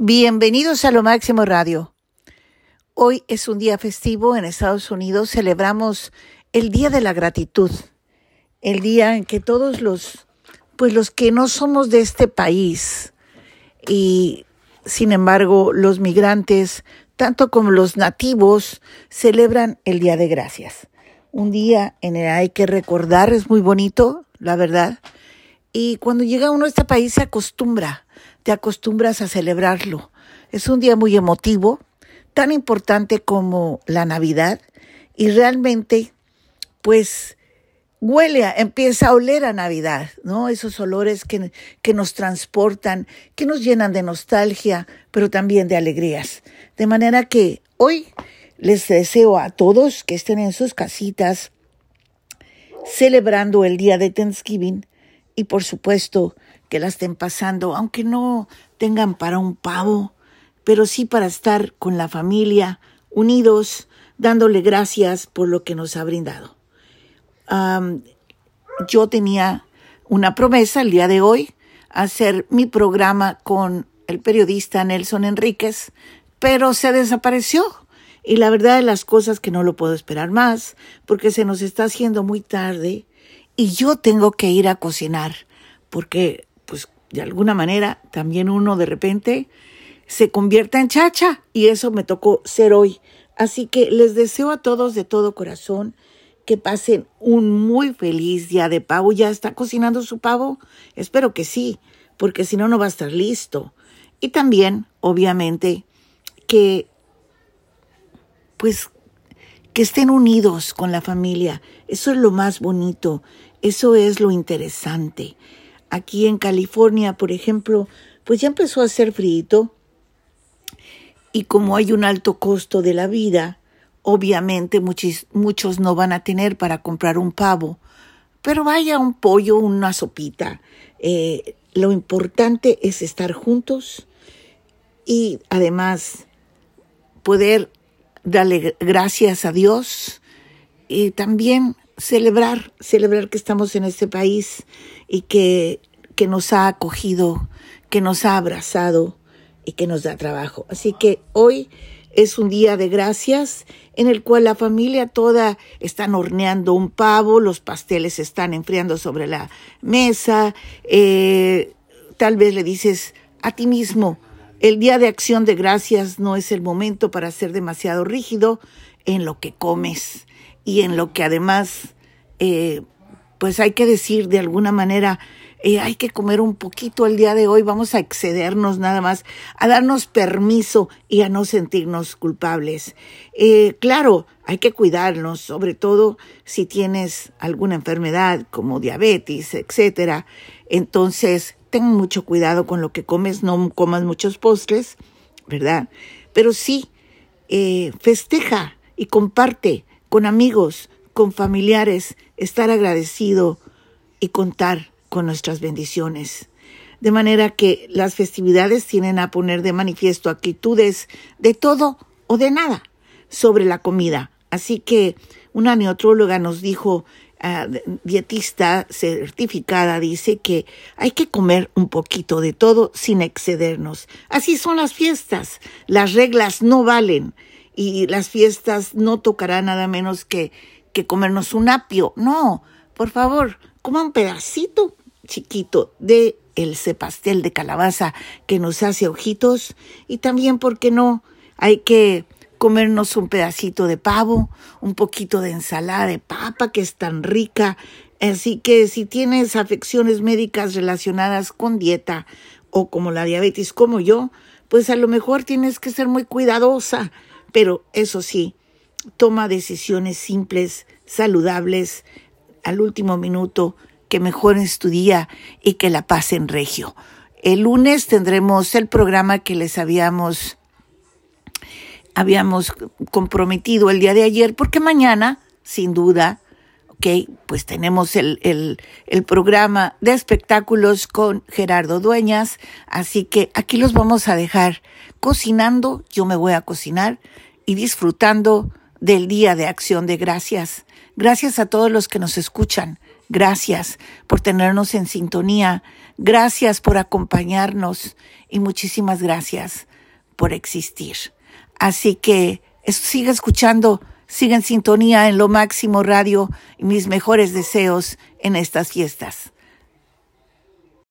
Bienvenidos a Lo Máximo Radio. Hoy es un día festivo en Estados Unidos. Celebramos el Día de la Gratitud. El día en que todos los, pues los que no somos de este país y sin embargo los migrantes, tanto como los nativos, celebran el Día de Gracias. Un día en el que hay que recordar, es muy bonito, la verdad. Y cuando llega uno a este país se acostumbra te acostumbras a celebrarlo. Es un día muy emotivo, tan importante como la Navidad y realmente pues huele, a, empieza a oler a Navidad, ¿no? Esos olores que, que nos transportan, que nos llenan de nostalgia, pero también de alegrías. De manera que hoy les deseo a todos que estén en sus casitas celebrando el día de Thanksgiving y por supuesto que la estén pasando, aunque no tengan para un pavo, pero sí para estar con la familia, unidos, dándole gracias por lo que nos ha brindado. yo tenía una promesa el día de hoy, hacer mi programa con el periodista Nelson Enríquez, pero se desapareció. Y la verdad de las cosas que no lo puedo esperar más, porque se nos está haciendo muy tarde y yo tengo que ir a cocinar, porque pues de alguna manera también uno de repente se convierta en chacha y eso me tocó ser hoy. Así que les deseo a todos de todo corazón que pasen un muy feliz día de pavo. ¿Ya está cocinando su pavo? Espero que sí, porque si no, no va a estar listo. Y también, obviamente, que pues que estén unidos con la familia. Eso es lo más bonito, eso es lo interesante. Aquí en California, por ejemplo, pues ya empezó a hacer frío y como hay un alto costo de la vida, obviamente muchos, muchos no van a tener para comprar un pavo, pero vaya un pollo, una sopita. Eh, lo importante es estar juntos y además poder darle gracias a Dios y también celebrar, celebrar que estamos en este país y que, que nos ha acogido, que nos ha abrazado y que nos da trabajo. Así que hoy es un día de gracias en el cual la familia toda están horneando un pavo, los pasteles están enfriando sobre la mesa, eh, tal vez le dices a ti mismo, el día de acción de gracias no es el momento para ser demasiado rígido en lo que comes y en lo que además, eh, pues hay que decir de alguna manera, eh, hay que comer un poquito el día de hoy, vamos a excedernos nada más, a darnos permiso y a no sentirnos culpables. Eh, claro, hay que cuidarnos, sobre todo si tienes alguna enfermedad como diabetes, etcétera. Entonces, ten mucho cuidado con lo que comes, no comas muchos postres, ¿verdad? Pero sí, festeja y comparte con amigos, con familiares, estar agradecido y contar con nuestras bendiciones. De manera que las festividades tienen a poner de manifiesto actitudes de todo o de nada sobre la comida. Así que una neotróloga nos dijo, uh, dietista certificada, dice que hay que comer un poquito de todo sin excedernos. Así son las fiestas. Las reglas no valen y las fiestas no tocará nada menos que, que comernos un apio. No, por favor, coma un pedacito chiquito de el pastel de calabaza que nos hace ojitos y también, ¿por qué no? Hay que comernos un pedacito de pavo, un poquito de ensalada de papa que es tan rica. Así que si tienes afecciones médicas relacionadas con dieta o como la diabetes como yo, pues a lo mejor tienes que ser muy cuidadosa pero eso sí, toma decisiones simples, saludables, al último minuto, que mejoren tu día y que la pasen regio. El lunes tendremos el programa que les habíamos, habíamos comprometido el día de ayer, porque mañana, sin duda, ok, pues tenemos el, el, programa de espectáculos con Gerardo Dueñas, así que aquí los vamos a dejar cocinando, yo me voy a cocinar y disfrutando del Día de Acción de Gracias. Gracias a todos los que nos escuchan Gracias por tenernos en sintonía. Gracias por acompañarnos y muchísimas gracias por existir. Así que sigue escuchando, sigue en sintonía en lo máximo radio y mis mejores deseos en estas fiestas.